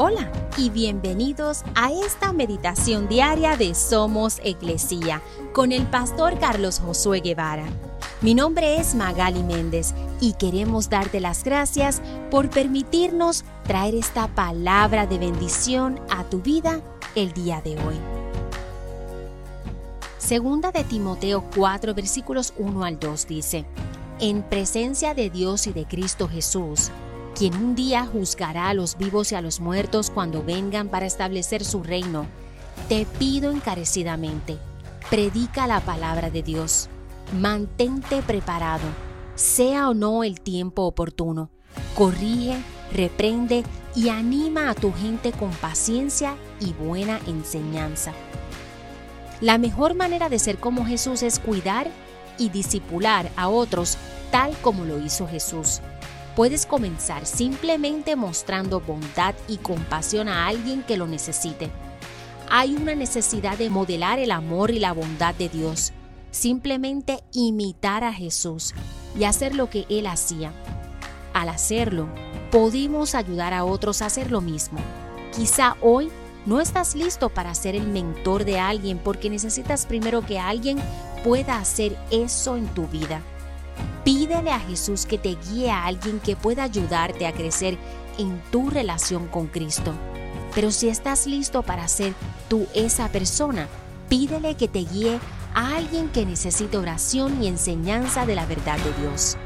Hola y bienvenidos a esta meditación diaria de Somos Iglesia con el pastor Carlos Josué Guevara. Mi nombre es Magali Méndez y queremos darte las gracias por permitirnos traer esta palabra de bendición a tu vida el día de hoy. Segunda de Timoteo 4 versículos 1 al 2 dice, En presencia de Dios y de Cristo Jesús, quien un día juzgará a los vivos y a los muertos cuando vengan para establecer su reino. Te pido encarecidamente, predica la palabra de Dios, mantente preparado, sea o no el tiempo oportuno, corrige, reprende y anima a tu gente con paciencia y buena enseñanza. La mejor manera de ser como Jesús es cuidar y disipular a otros tal como lo hizo Jesús. Puedes comenzar simplemente mostrando bondad y compasión a alguien que lo necesite. Hay una necesidad de modelar el amor y la bondad de Dios. Simplemente imitar a Jesús y hacer lo que Él hacía. Al hacerlo, podemos ayudar a otros a hacer lo mismo. Quizá hoy no estás listo para ser el mentor de alguien porque necesitas primero que alguien pueda hacer eso en tu vida. Pídele a Jesús que te guíe a alguien que pueda ayudarte a crecer en tu relación con Cristo. Pero si estás listo para ser tú esa persona, pídele que te guíe a alguien que necesite oración y enseñanza de la verdad de Dios.